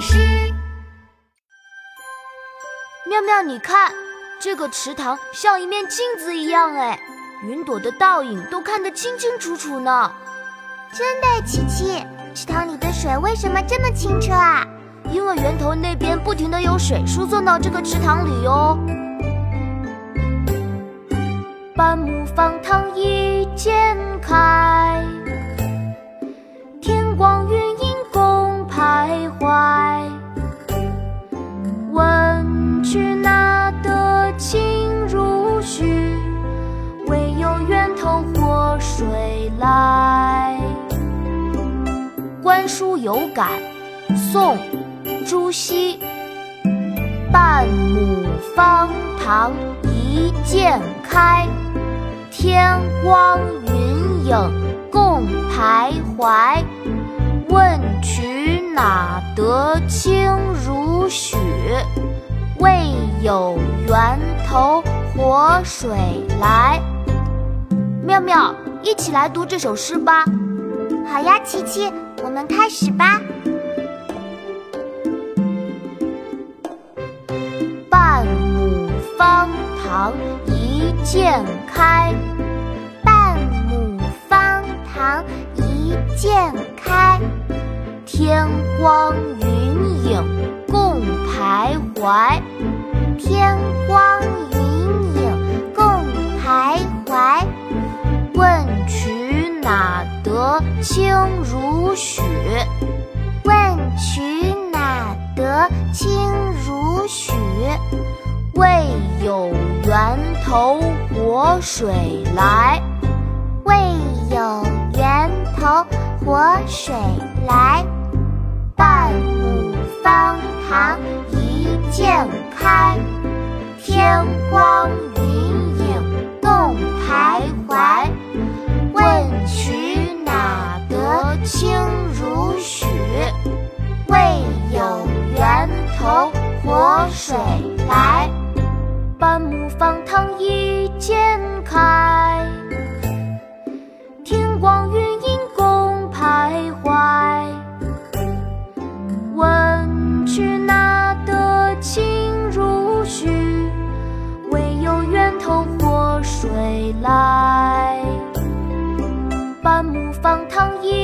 事。妙妙，你看，这个池塘像一面镜子一样，哎，云朵的倒影都看得清清楚楚呢。真的，琪琪，池塘里的水为什么这么清澈啊？因为源头那边不停的有水输送到这个池塘里哟。半亩方塘一来。观书有感，宋。朱熹，半亩方塘一鉴开，天光云影共徘徊。问渠哪得清如许？为有源头活水来。妙妙，一起来读这首诗吧。好呀，琪琪，我们开始吧。半亩方塘一鉴开，半亩方塘一鉴开。天光云影共徘徊，天光得清如许？问渠哪得清如许？为有源头活水来，为有源头活水来。半亩方塘一鉴开，天光云清如许？为有源头活水来。半亩方塘一鉴开，天光云影共徘徊。问渠哪得清如许？为有源头活水来。半亩方塘一